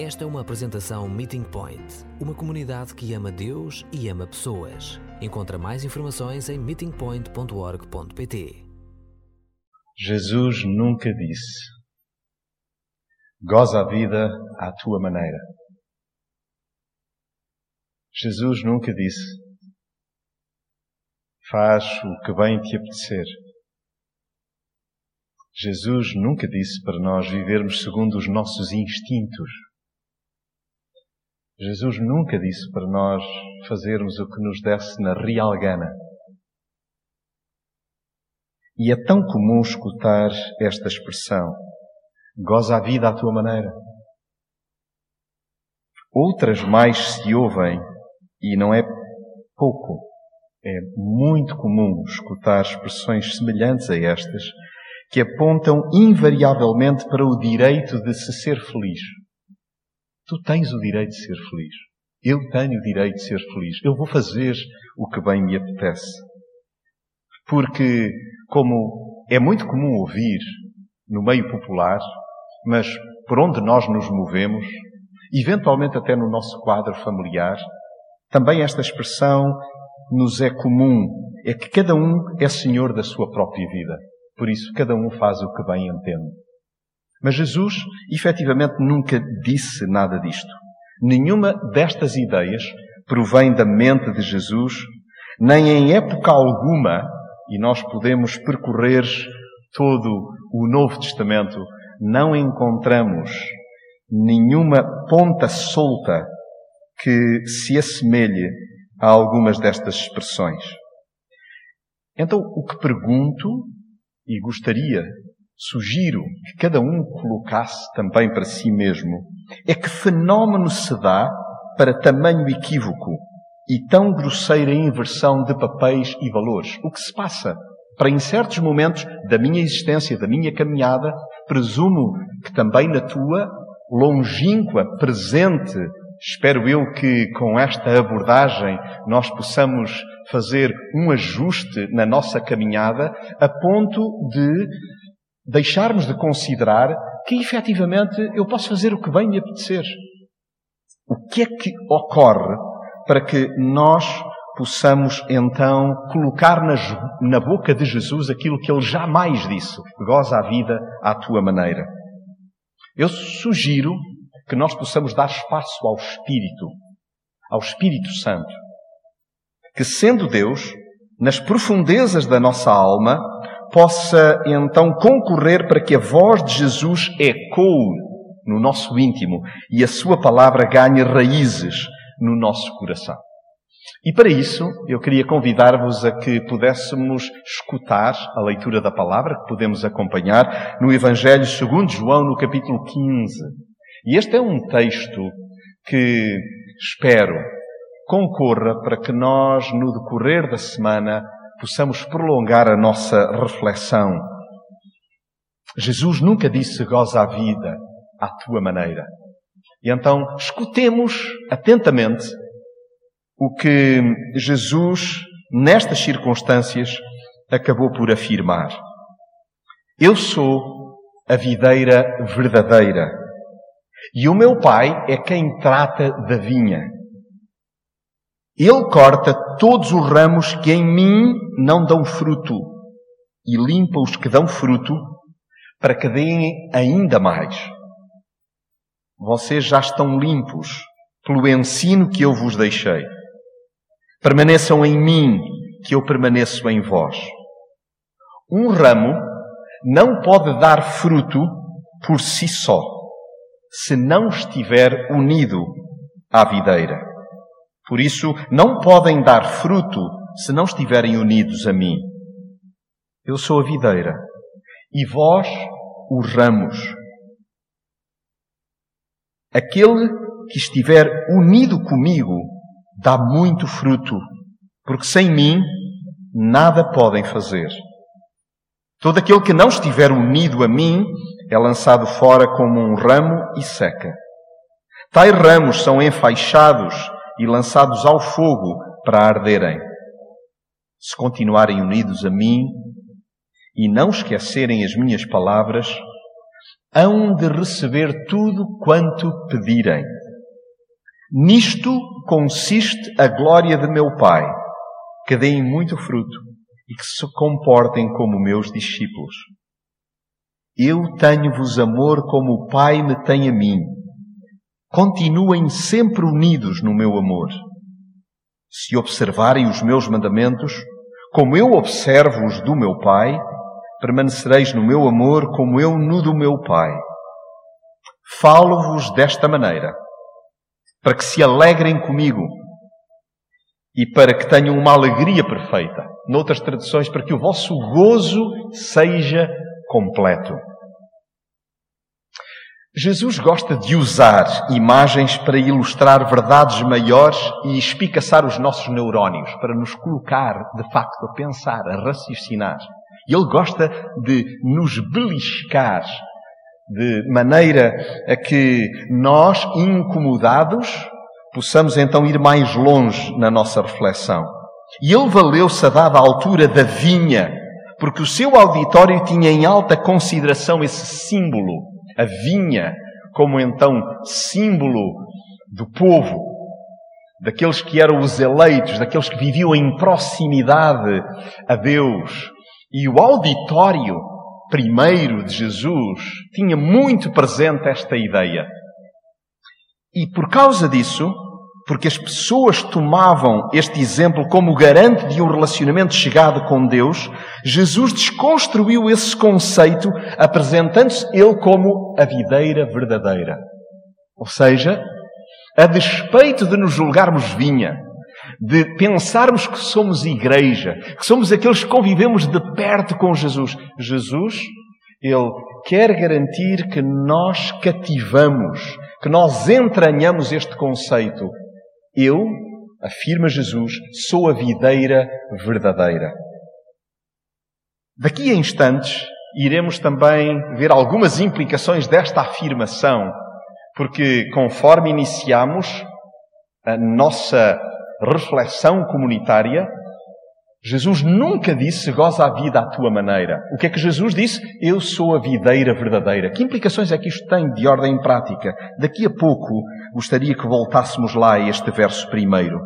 Esta é uma apresentação Meeting Point, uma comunidade que ama Deus e ama pessoas. Encontra mais informações em meetingpoint.org.pt. Jesus nunca disse: Goza a vida à tua maneira. Jesus nunca disse: Faz o que bem te apetecer. Jesus nunca disse para nós vivermos segundo os nossos instintos. Jesus nunca disse para nós fazermos o que nos desse na real gana. E é tão comum escutar esta expressão: goza a vida à tua maneira. Outras mais se ouvem, e não é pouco, é muito comum escutar expressões semelhantes a estas, que apontam invariavelmente para o direito de se ser feliz. Tu tens o direito de ser feliz. Eu tenho o direito de ser feliz. Eu vou fazer o que bem me apetece. Porque, como é muito comum ouvir no meio popular, mas por onde nós nos movemos, eventualmente até no nosso quadro familiar, também esta expressão nos é comum. É que cada um é senhor da sua própria vida. Por isso, cada um faz o que bem entende. Mas Jesus, efetivamente, nunca disse nada disto. Nenhuma destas ideias provém da mente de Jesus, nem em época alguma, e nós podemos percorrer todo o Novo Testamento, não encontramos nenhuma ponta solta que se assemelhe a algumas destas expressões. Então, o que pergunto e gostaria sugiro que cada um colocasse também para si mesmo é que fenómeno se dá para tamanho equívoco e tão grosseira inversão de papéis e valores. O que se passa? Para em certos momentos da minha existência, da minha caminhada, presumo que também na tua, longínqua, presente, espero eu que com esta abordagem nós possamos fazer um ajuste na nossa caminhada a ponto de deixarmos de considerar que efetivamente eu posso fazer o que bem me apetecer. O que é que ocorre para que nós possamos então colocar na boca de Jesus aquilo que ele jamais disse: goza a vida à tua maneira. Eu sugiro que nós possamos dar espaço ao Espírito, ao Espírito Santo, que sendo Deus, nas profundezas da nossa alma, possa então concorrer para que a voz de Jesus ecoe no nosso íntimo e a sua palavra ganhe raízes no nosso coração. E para isso, eu queria convidar-vos a que pudéssemos escutar a leitura da palavra, que podemos acompanhar no Evangelho segundo João, no capítulo 15. E este é um texto que espero concorra para que nós, no decorrer da semana, possamos prolongar a nossa reflexão. Jesus nunca disse goza a vida à tua maneira. E então escutemos atentamente o que Jesus, nestas circunstâncias, acabou por afirmar. Eu sou a videira verdadeira e o meu Pai é quem trata da vinha. Ele corta todos os ramos que em mim não dão fruto e limpa os que dão fruto para que deem ainda mais. Vocês já estão limpos pelo ensino que eu vos deixei. Permaneçam em mim, que eu permaneço em vós. Um ramo não pode dar fruto por si só, se não estiver unido à videira. Por isso, não podem dar fruto se não estiverem unidos a mim. Eu sou a videira e vós os ramos. Aquele que estiver unido comigo dá muito fruto, porque sem mim nada podem fazer. Todo aquele que não estiver unido a mim é lançado fora como um ramo e seca. Tais ramos são enfaixados e lançados ao fogo para arderem. Se continuarem unidos a mim e não esquecerem as minhas palavras, hão de receber tudo quanto pedirem. Nisto consiste a glória de meu Pai, que deem muito fruto e que se comportem como meus discípulos. Eu tenho-vos amor como o Pai me tem a mim. Continuem sempre unidos no meu amor. Se observarem os meus mandamentos, como eu observo os do meu Pai, permanecereis no meu amor como eu no do meu Pai. Falo-vos desta maneira, para que se alegrem comigo e para que tenham uma alegria perfeita. Noutras traduções, para que o vosso gozo seja completo. Jesus gosta de usar imagens para ilustrar verdades maiores e espicaçar os nossos neurónios, para nos colocar, de facto, a pensar, a raciocinar. E ele gosta de nos beliscar de maneira a que nós, incomodados, possamos então ir mais longe na nossa reflexão. E ele valeu-se a dada altura da vinha, porque o seu auditório tinha em alta consideração esse símbolo, a vinha, como então símbolo do povo, daqueles que eram os eleitos, daqueles que viviam em proximidade a Deus, e o auditório primeiro de Jesus tinha muito presente esta ideia. E por causa disso, porque as pessoas tomavam este exemplo como garante de um relacionamento chegado com Deus, Jesus desconstruiu esse conceito, apresentando-se ele como a videira verdadeira. Ou seja, a despeito de nos julgarmos vinha, de pensarmos que somos igreja, que somos aqueles que convivemos de perto com Jesus. Jesus, Ele quer garantir que nós cativamos, que nós entranhamos este conceito. Eu, afirma Jesus, sou a videira verdadeira. Daqui a instantes, iremos também ver algumas implicações desta afirmação, porque conforme iniciamos a nossa reflexão comunitária, Jesus nunca disse goza a vida à tua maneira. O que é que Jesus disse? Eu sou a videira verdadeira. Que implicações é que isto tem de ordem prática? Daqui a pouco gostaria que voltássemos lá a este verso primeiro.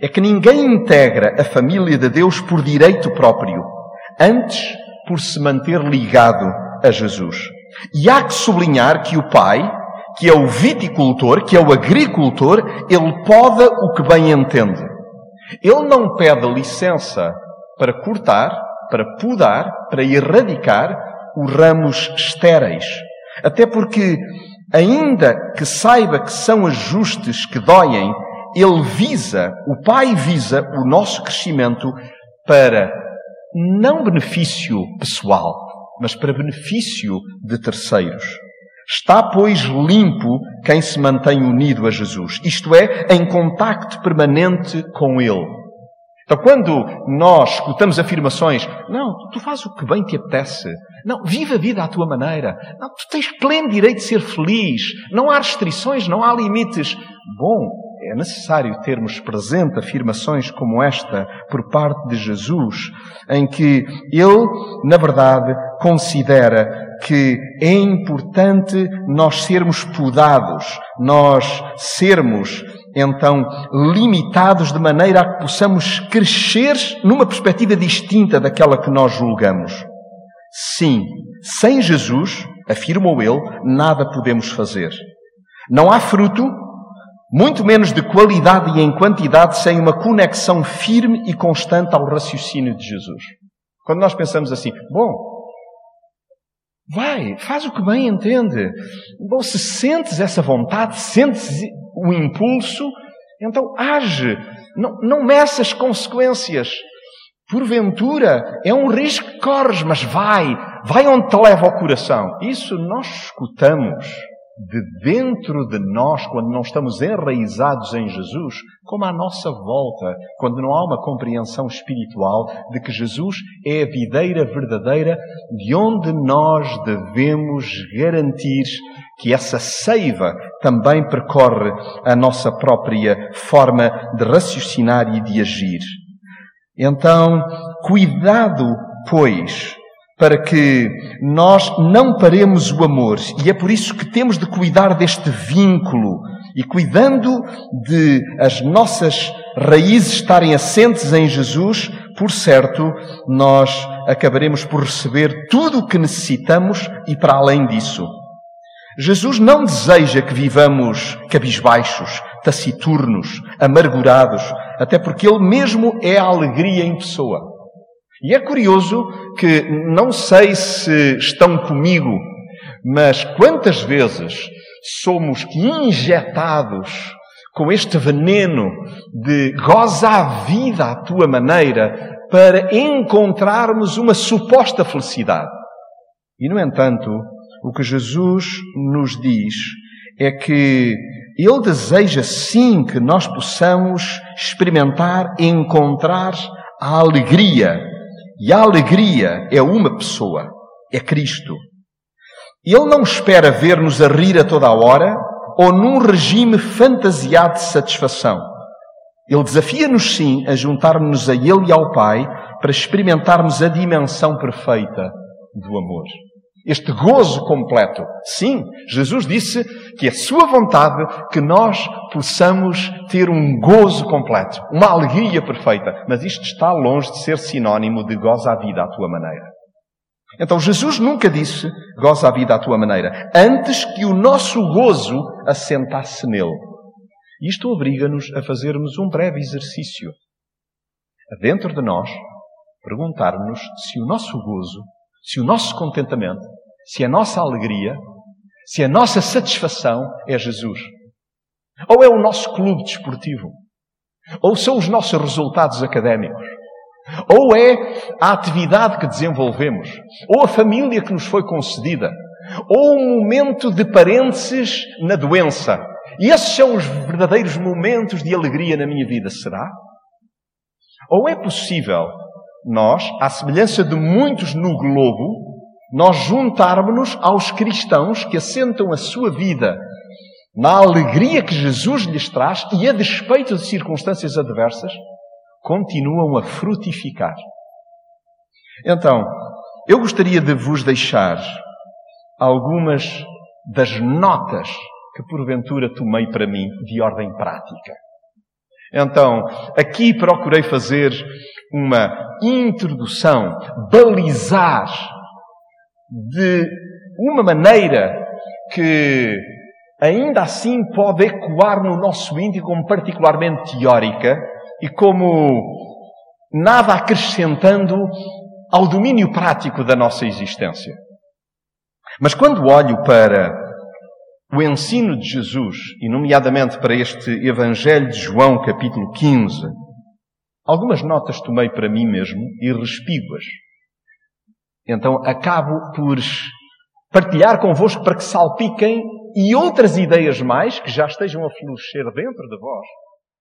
É que ninguém integra a família de Deus por direito próprio, antes por se manter ligado a Jesus. E há que sublinhar que o Pai, que é o viticultor, que é o agricultor, ele poda o que bem entende. Ele não pede licença para cortar, para podar, para erradicar os ramos estéreis. Até porque, ainda que saiba que são ajustes que doem, ele visa, o Pai visa o nosso crescimento para não benefício pessoal, mas para benefício de terceiros. Está, pois, limpo quem se mantém unido a Jesus, isto é, em contacto permanente com Ele. Então, quando nós escutamos afirmações, não, tu fazes o que bem te apetece, não, vive a vida à tua maneira, não, tu tens pleno direito de ser feliz, não há restrições, não há limites. Bom, é necessário termos presente afirmações como esta por parte de Jesus, em que ele, na verdade, considera que é importante nós sermos podados, nós sermos então limitados de maneira a que possamos crescer numa perspectiva distinta daquela que nós julgamos. Sim, sem Jesus, afirmou ele, nada podemos fazer. Não há fruto, muito menos de qualidade e em quantidade, sem uma conexão firme e constante ao raciocínio de Jesus. Quando nós pensamos assim, bom, Vai, faz o que bem entende. Bom, se sentes essa vontade, sentes o impulso, então age. Não, não as consequências. Porventura, é um risco que corres, mas vai. Vai onde te leva o coração. Isso nós escutamos de dentro de nós, quando não estamos enraizados em Jesus, como à nossa volta, quando não há uma compreensão espiritual de que Jesus é a videira verdadeira de onde nós devemos garantir que essa seiva também percorre a nossa própria forma de raciocinar e de agir. Então, cuidado, pois, para que nós não paremos o amor. E é por isso que temos de cuidar deste vínculo. E cuidando de as nossas raízes estarem assentes em Jesus, por certo, nós acabaremos por receber tudo o que necessitamos e para além disso. Jesus não deseja que vivamos cabisbaixos, taciturnos, amargurados, até porque Ele mesmo é a alegria em pessoa. E é curioso que, não sei se estão comigo, mas quantas vezes somos injetados com este veneno de goza a vida à tua maneira para encontrarmos uma suposta felicidade. E, no entanto, o que Jesus nos diz é que Ele deseja sim que nós possamos experimentar, encontrar a alegria. E a alegria é uma pessoa, é Cristo. Ele não espera ver-nos a rir a toda a hora ou num regime fantasiado de satisfação. Ele desafia-nos sim a juntar-nos a Ele e ao Pai para experimentarmos a dimensão perfeita do amor. Este gozo completo. Sim, Jesus disse que é Sua vontade que nós possamos ter um gozo completo, uma alegria perfeita. Mas isto está longe de ser sinónimo de goza a vida à tua maneira. Então Jesus nunca disse goza a vida à tua maneira, antes que o nosso gozo assentasse nele. Isto obriga-nos a fazermos um breve exercício. Dentro de nós, perguntarmos se o nosso gozo se o nosso contentamento, se a nossa alegria, se a nossa satisfação é Jesus. Ou é o nosso clube desportivo. Ou são os nossos resultados académicos. Ou é a atividade que desenvolvemos. Ou a família que nos foi concedida. Ou um momento de parênteses na doença. E esses são os verdadeiros momentos de alegria na minha vida, será? Ou é possível nós, à semelhança de muitos no globo, nós juntarmos-nos aos cristãos que assentam a sua vida na alegria que Jesus lhes traz e, a despeito de circunstâncias adversas, continuam a frutificar. Então, eu gostaria de vos deixar algumas das notas que porventura tomei para mim de ordem prática. Então, aqui procurei fazer uma introdução, balizar de uma maneira que ainda assim pode ecoar no nosso íntimo como particularmente teórica e como nada acrescentando ao domínio prático da nossa existência. Mas quando olho para o ensino de Jesus, e nomeadamente para este Evangelho de João, capítulo 15, algumas notas tomei para mim mesmo e respigo-as. Então acabo por partilhar convosco para que salpiquem e outras ideias mais que já estejam a florescer dentro de vós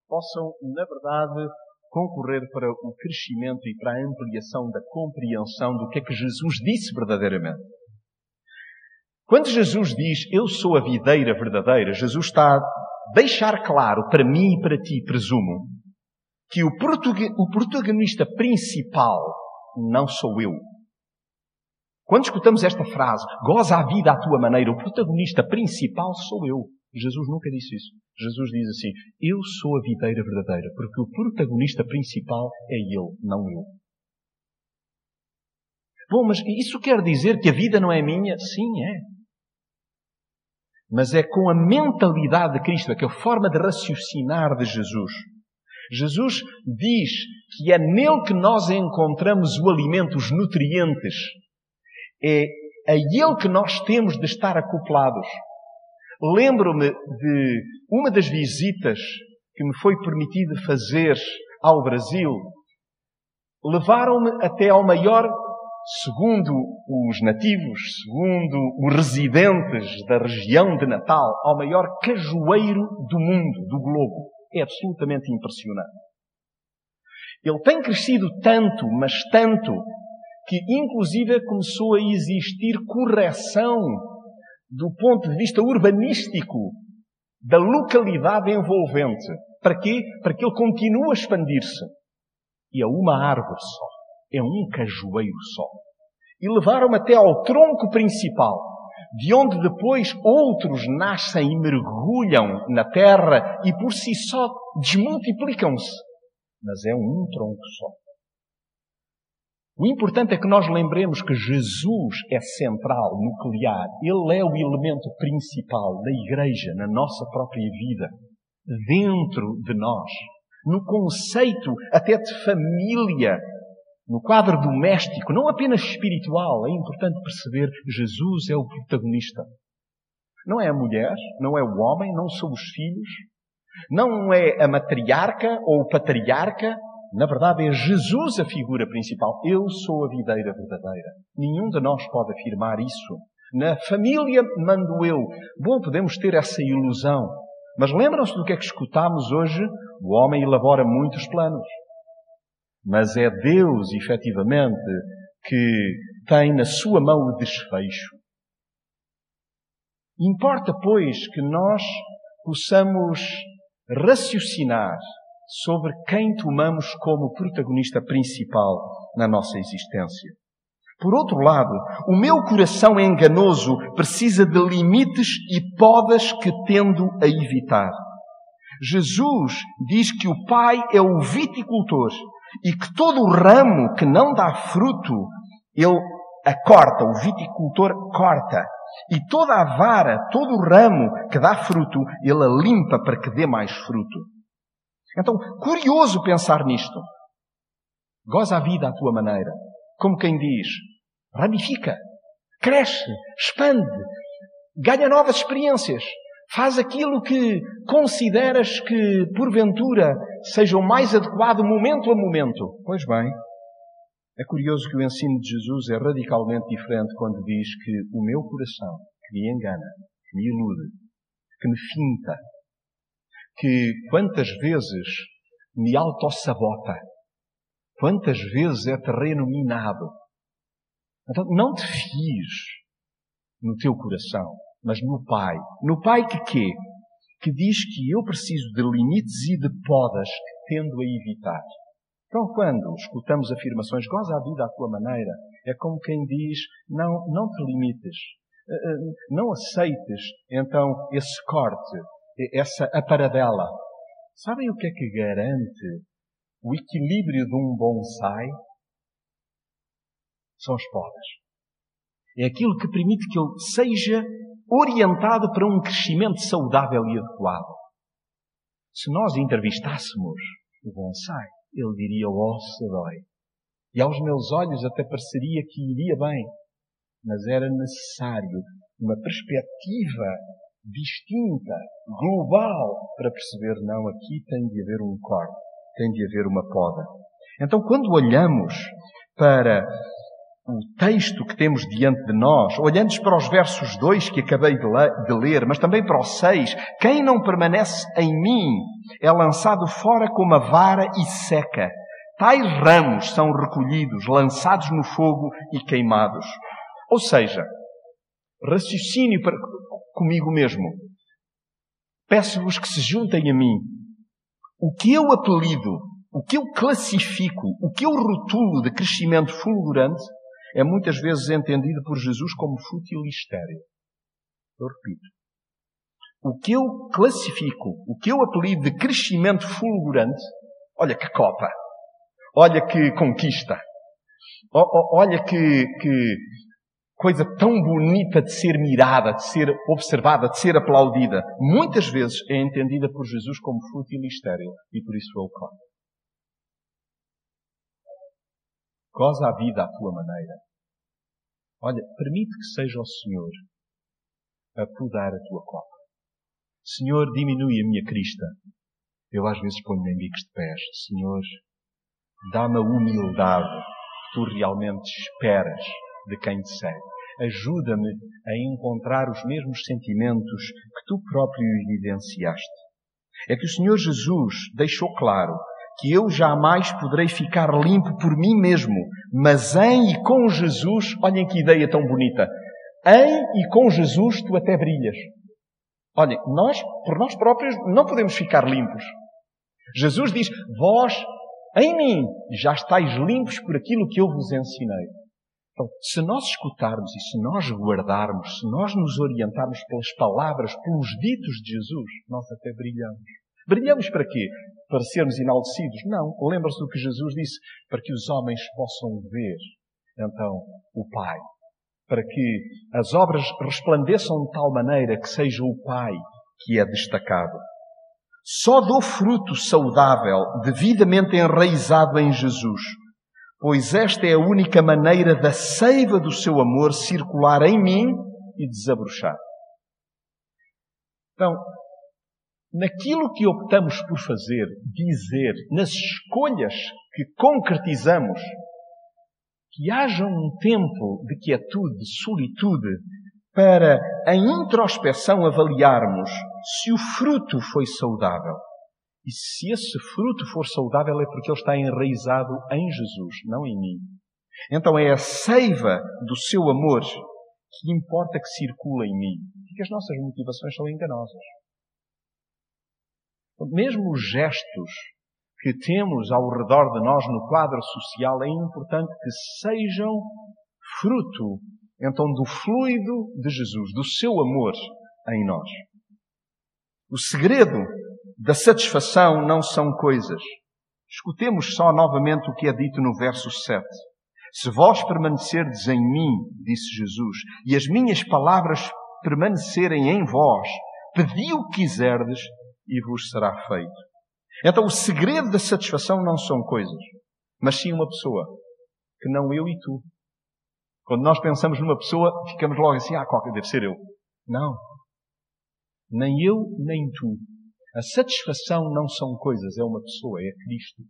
possam, na verdade, concorrer para o crescimento e para a ampliação da compreensão do que é que Jesus disse verdadeiramente. Quando Jesus diz, Eu sou a videira verdadeira, Jesus está a deixar claro para mim e para ti, presumo, que o protagonista principal não sou eu. Quando escutamos esta frase, goza a vida à tua maneira, o protagonista principal sou eu. Jesus nunca disse isso. Jesus diz assim: Eu sou a videira verdadeira, porque o protagonista principal é Ele, não eu. Bom, mas isso quer dizer que a vida não é minha? Sim, é mas é com a mentalidade de Cristo, é a forma de raciocinar de Jesus. Jesus diz que é nele que nós encontramos o alimento, os nutrientes. É a ele que nós temos de estar acoplados. Lembro-me de uma das visitas que me foi permitido fazer ao Brasil. Levaram-me até ao maior segundo os nativos, segundo os residentes da região de Natal, ao maior cajueiro do mundo, do globo. É absolutamente impressionante. Ele tem crescido tanto, mas tanto, que inclusive começou a existir correção do ponto de vista urbanístico da localidade envolvente. Para quê? Para que ele continue a expandir-se. E a uma árvore só é um cajueiro só. e levaram-me até ao tronco principal, de onde depois outros nascem e mergulham na terra e por si só desmultiplicam-se. Mas é um tronco só. O importante é que nós lembremos que Jesus é central, nuclear. Ele é o elemento principal da igreja, na nossa própria vida, dentro de nós, no conceito até de família, no quadro doméstico, não apenas espiritual. É importante perceber Jesus é o protagonista. Não é a mulher, não é o homem, não são os filhos, não é a matriarca ou o patriarca, na verdade, é Jesus a figura principal. Eu sou a videira verdadeira. Nenhum de nós pode afirmar isso. Na família mando eu. Bom, podemos ter essa ilusão. Mas lembram-se do que é que escutámos hoje? O homem elabora muitos planos. Mas é Deus, efetivamente, que tem na sua mão o desfecho. Importa, pois, que nós possamos raciocinar sobre quem tomamos como protagonista principal na nossa existência. Por outro lado, o meu coração enganoso precisa de limites e podas que tendo a evitar. Jesus diz que o Pai é o viticultor e que todo o ramo que não dá fruto, ele a corta, o viticultor corta. E toda a vara, todo o ramo que dá fruto, ele a limpa para que dê mais fruto. Então, curioso pensar nisto. Goza a vida à tua maneira. Como quem diz, ramifica, cresce, expande, ganha novas experiências. Faz aquilo que consideras que, porventura, seja o mais adequado momento a momento. Pois bem, é curioso que o ensino de Jesus é radicalmente diferente quando diz que o meu coração, que me engana, que me ilude, que me finta, que quantas vezes me autossabota, quantas vezes é terreno minado. Então, não te fies no teu coração, mas no Pai. No Pai que quê? Que diz que eu preciso de limites e de podas que tendo a evitar. Então, quando escutamos afirmações, goza a vida à tua maneira, é como quem diz, não, não te limites, eh, eh, não aceites, então, esse corte, essa aparadela. Sabem o que é que garante o equilíbrio de um bonsai? São as podas. É aquilo que permite que ele seja orientado para um crescimento saudável e adequado. Se nós entrevistássemos o bonsai, ele diria, oh, se dói. E aos meus olhos até pareceria que iria bem. Mas era necessário uma perspectiva distinta, global, para perceber, não, aqui tem de haver um corte, tem de haver uma poda. Então, quando olhamos para o texto que temos diante de nós, olhando para os versos 2 que acabei de ler, mas também para o 6, quem não permanece em mim é lançado fora como a vara e seca. Tais ramos são recolhidos, lançados no fogo e queimados. Ou seja, raciocínio para, comigo mesmo. Peço-vos que se juntem a mim. O que eu apelido, o que eu classifico, o que eu rotulo de crescimento fulgurante, é muitas vezes entendido por Jesus como fútil e estéril. Eu repito. O que eu classifico, o que eu apelido de crescimento fulgurante, olha que copa, olha que conquista, olha que, que coisa tão bonita de ser mirada, de ser observada, de ser aplaudida, muitas vezes é entendida por Jesus como fútil e estéril, e por isso ele come. Goza a vida à tua maneira. Olha, permite que seja o Senhor a podar a tua copa. Senhor, diminui a minha crista. Eu às vezes ponho-me em bicos de pés. Senhor, dá-me a humildade que tu realmente esperas de quem te segue. Ajuda-me a encontrar os mesmos sentimentos que tu próprio evidenciaste. É que o Senhor Jesus deixou claro que eu jamais poderei ficar limpo por mim mesmo, mas em e com Jesus, olhem que ideia tão bonita. Em e com Jesus tu até brilhas. Olhem, nós, por nós próprios, não podemos ficar limpos. Jesus diz, vós, em mim, já estáis limpos por aquilo que eu vos ensinei. Então, se nós escutarmos e se nós guardarmos, se nós nos orientarmos pelas palavras, pelos ditos de Jesus, nós até brilhamos. Brilhamos para quê? Para sermos enaltecidos? Não. Lembra-se do que Jesus disse? Para que os homens possam ver, então, o Pai. Para que as obras resplandeçam de tal maneira que seja o Pai que é destacado. Só dou fruto saudável, devidamente enraizado em Jesus, pois esta é a única maneira da seiva do seu amor circular em mim e desabrochar. Então, naquilo que optamos por fazer, dizer, nas escolhas que concretizamos, que haja um tempo de quietude, de solitude, para a introspeção avaliarmos se o fruto foi saudável. E se esse fruto for saudável é porque ele está enraizado em Jesus, não em mim. Então é a seiva do seu amor que importa que circula em mim. Porque as nossas motivações são enganosas. Mesmo os gestos que temos ao redor de nós no quadro social é importante que sejam fruto então do fluido de Jesus, do seu amor em nós. O segredo da satisfação não são coisas. Escutemos só novamente o que é dito no verso 7. Se vós permanecerdes em mim, disse Jesus, e as minhas palavras permanecerem em vós, pedi o que quiserdes e vos será feito. Então o segredo da satisfação não são coisas, mas sim uma pessoa, que não eu e tu, quando nós pensamos numa pessoa, ficamos logo assim, ah, qualquer deve ser eu. Não. Nem eu, nem tu. A satisfação não são coisas, é uma pessoa, é Cristo.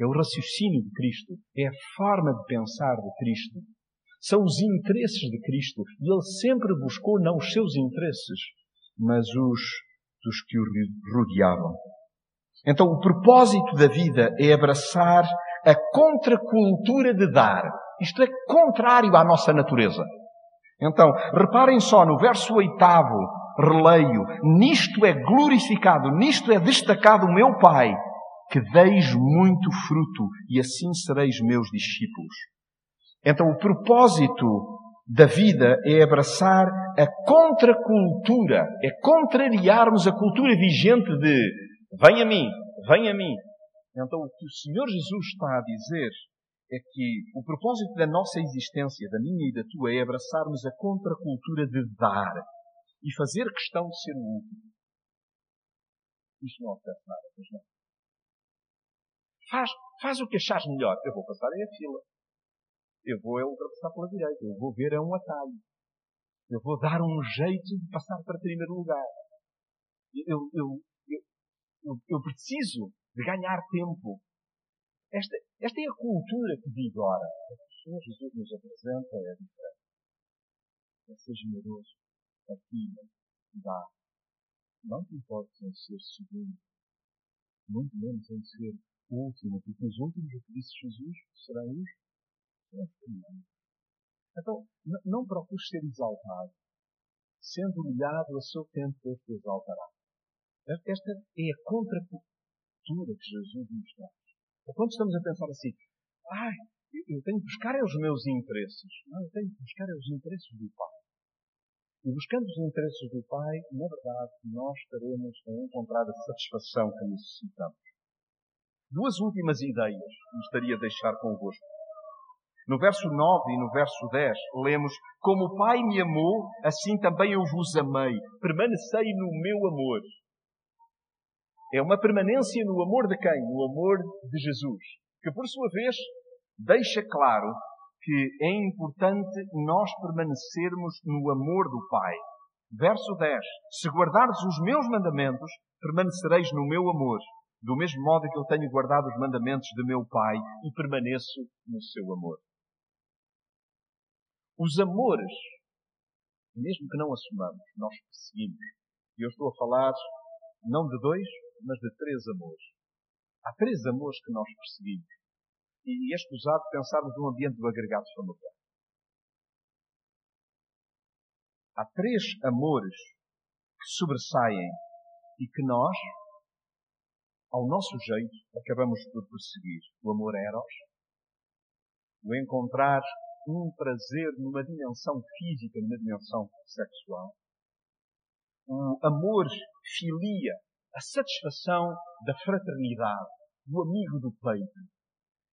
É o raciocínio de Cristo, é a forma de pensar de Cristo. São os interesses de Cristo. E Ele sempre buscou não os seus interesses, mas os dos que o rodeavam. Então, o propósito da vida é abraçar a contracultura de dar. Isto é contrário à nossa natureza. Então, reparem só no verso oitavo, releio, nisto é glorificado, nisto é destacado o meu Pai, que deis muito fruto e assim sereis meus discípulos. Então, o propósito da vida é abraçar a contracultura, é contrariarmos a cultura vigente de vem a mim, vem a mim. Então, o que o Senhor Jesus está a dizer é que o propósito da nossa existência, da minha e da tua, é abraçarmos a contracultura de dar e fazer questão de ser o último. Isto não oferece nada, não. Faz, faz o que achares melhor. Eu vou passar em a fila. Eu vou é ultrapassar pela direita. Eu vou ver a um atalho. Eu vou dar um jeito de passar para primeiro lugar. Eu, eu, eu, eu, preciso de ganhar tempo. Esta, esta é a cultura que vigora. O Senhor Jesus nos apresenta é diferente. É ser generoso, partilha, dá. Não te importes em ser segundo, muito menos em ser último, porque os últimos, o que disse Jesus, serão os, serão os primeiros. Então, não procures ser exaltado. Sendo humilhado, a seu tempo Deus te exaltará. Esta é a contracultura que Jesus nos dá. Ou quando estamos a pensar assim, ai, eu tenho que buscar é os meus interesses. Não, eu tenho que buscar é os interesses do Pai. E buscando os interesses do Pai, na verdade, nós estaremos a encontrar a satisfação que necessitamos. Duas últimas ideias gostaria de deixar convosco. No verso 9 e no verso 10, lemos: Como o Pai me amou, assim também eu vos amei. Permanecei no meu amor. É uma permanência no amor de quem? No amor de Jesus. Que, por sua vez, deixa claro que é importante nós permanecermos no amor do Pai. Verso 10. Se guardares os meus mandamentos, permanecereis no meu amor, do mesmo modo que eu tenho guardado os mandamentos de meu Pai e permaneço no seu amor. Os amores, mesmo que não assumamos, nós perseguimos. E eu estou a falar não de dois, mas de três amores. Há três amores que nós perseguimos. E é escusado pensarmos num ambiente do agregado familiar. Há três amores que sobressaem e que nós, ao nosso jeito, acabamos por perseguir. O amor eros, o encontrar um prazer numa dimensão física, numa dimensão sexual. O amor, filia, a satisfação da fraternidade, do amigo do peito.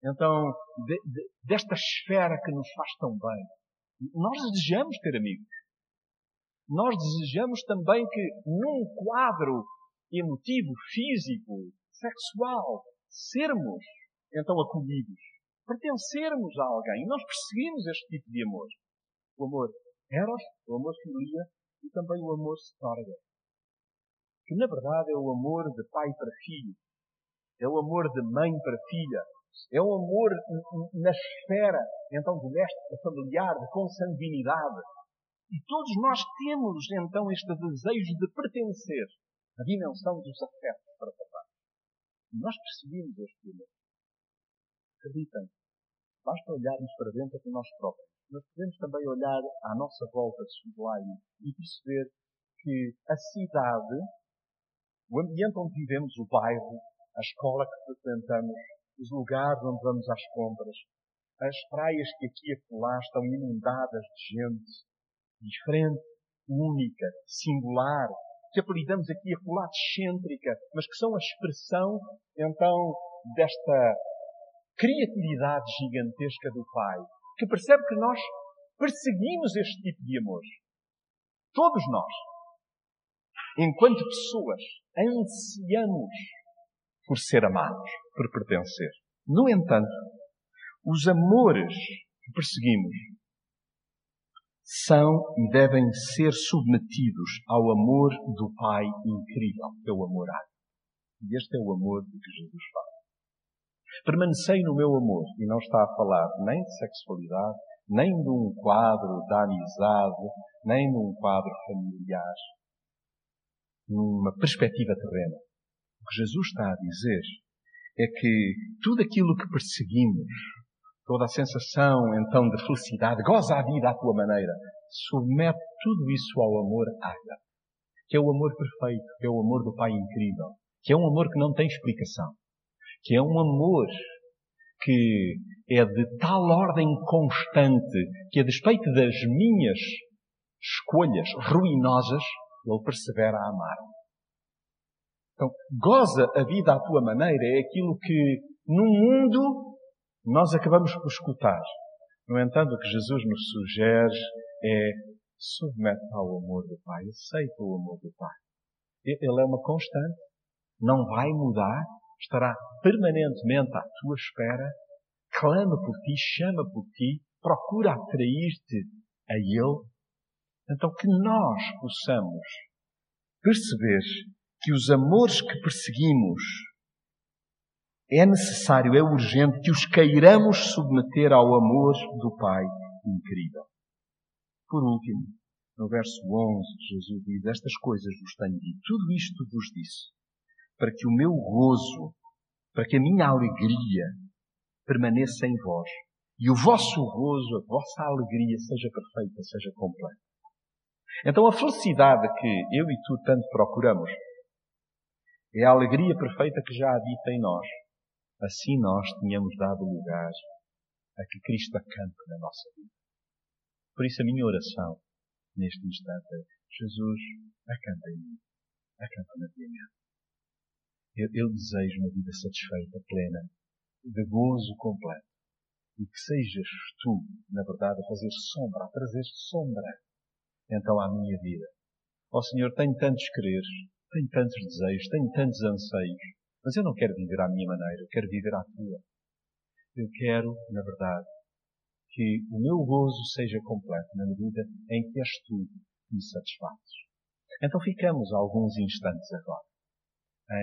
Então, de, de, desta esfera que nos faz tão bem. Nós desejamos ter amigos. Nós desejamos também que num quadro emotivo, físico, sexual, sermos então acolhidos, pertencermos a alguém. Nós perseguimos este tipo de amor. O amor eros, o amor filia e também o amor storge. Que na verdade é o amor de pai para filho. É o amor de mãe para filha. É o amor na esfera, então, doméstica, familiar, de consanguinidade. E todos nós temos, então, este desejo de pertencer à dimensão dos afetos para papá. E nós percebemos este amor. Acreditem, basta olharmos para dentro de nós próprios. Nós podemos também olhar à nossa volta lá e perceber que a cidade, o ambiente onde vivemos, o bairro, a escola que frequentamos, os lugares onde vamos às compras, as praias que aqui e acolá estão inundadas de gente diferente, única, singular, que apelidamos aqui a acolá de excêntrica, mas que são a expressão, então, desta criatividade gigantesca do Pai, que percebe que nós perseguimos este tipo de amor. Todos nós, enquanto pessoas, ansiamos por ser amados, por pertencer. No entanto, os amores que perseguimos são e devem ser submetidos ao amor do Pai incrível, que é o amor ágape. E este é o amor de que Jesus fala. Permanecei no meu amor, e não está a falar nem de sexualidade, nem de um quadro da amizade, nem de um quadro familiar, numa perspectiva terrena. O que Jesus está a dizer é que tudo aquilo que perseguimos, toda a sensação então de felicidade, goza a vida à tua maneira, submete tudo isso ao amor ágape, que é o amor perfeito, que é o amor do Pai incrível, que é um amor que não tem explicação, que é um amor que é de tal ordem constante que, a despeito das minhas escolhas ruinosas, ele persevera a amar-me. Então, goza a vida à tua maneira é aquilo que no mundo nós acabamos por escutar. No entanto, o que Jesus nos sugere é submete ao amor do Pai, aceita o amor do Pai. Ele é uma constante, não vai mudar, estará permanentemente à tua espera, clama por ti, chama por ti, procura atrair-te a Ele. Então, que nós possamos perceber que os amores que perseguimos é necessário, é urgente que os queiramos submeter ao amor do Pai incrível. Por último, no verso 11, Jesus diz: Estas coisas vos tenho dito, tudo isto vos disse, para que o meu gozo, para que a minha alegria permaneça em vós e o vosso gozo, a vossa alegria seja perfeita, seja completa. Então a felicidade que eu e tu tanto procuramos é a alegria perfeita que já habita em nós. Assim nós tínhamos dado lugar a que Cristo acampe na nossa vida. Por isso a minha oração neste instante é Jesus, acampa em mim, acampa na minha mente. Eu, eu desejo uma vida satisfeita, plena, de gozo completo. E que sejas tu, na verdade, a fazer sombra, a trazer sombra, então, à minha vida. Ó oh, Senhor, tenho tantos quereres, tenho tantos desejos, tenho tantos anseios, mas eu não quero viver à minha maneira, eu quero viver à tua. Eu quero, na verdade, que o meu gozo seja completo na medida em que és tu me satisfazes. Então ficamos alguns instantes agora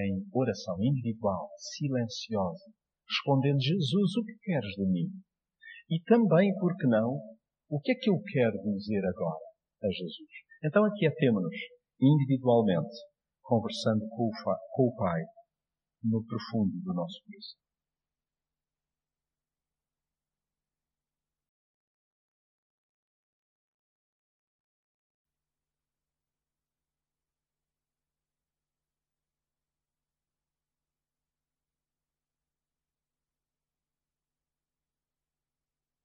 em oração individual, silenciosa, respondendo Jesus, o que queres de mim? E também, por que não, o que é que eu quero dizer agora a Jesus? Então aquietemos-nos individualmente conversando com o, com o Pai no profundo do nosso coração.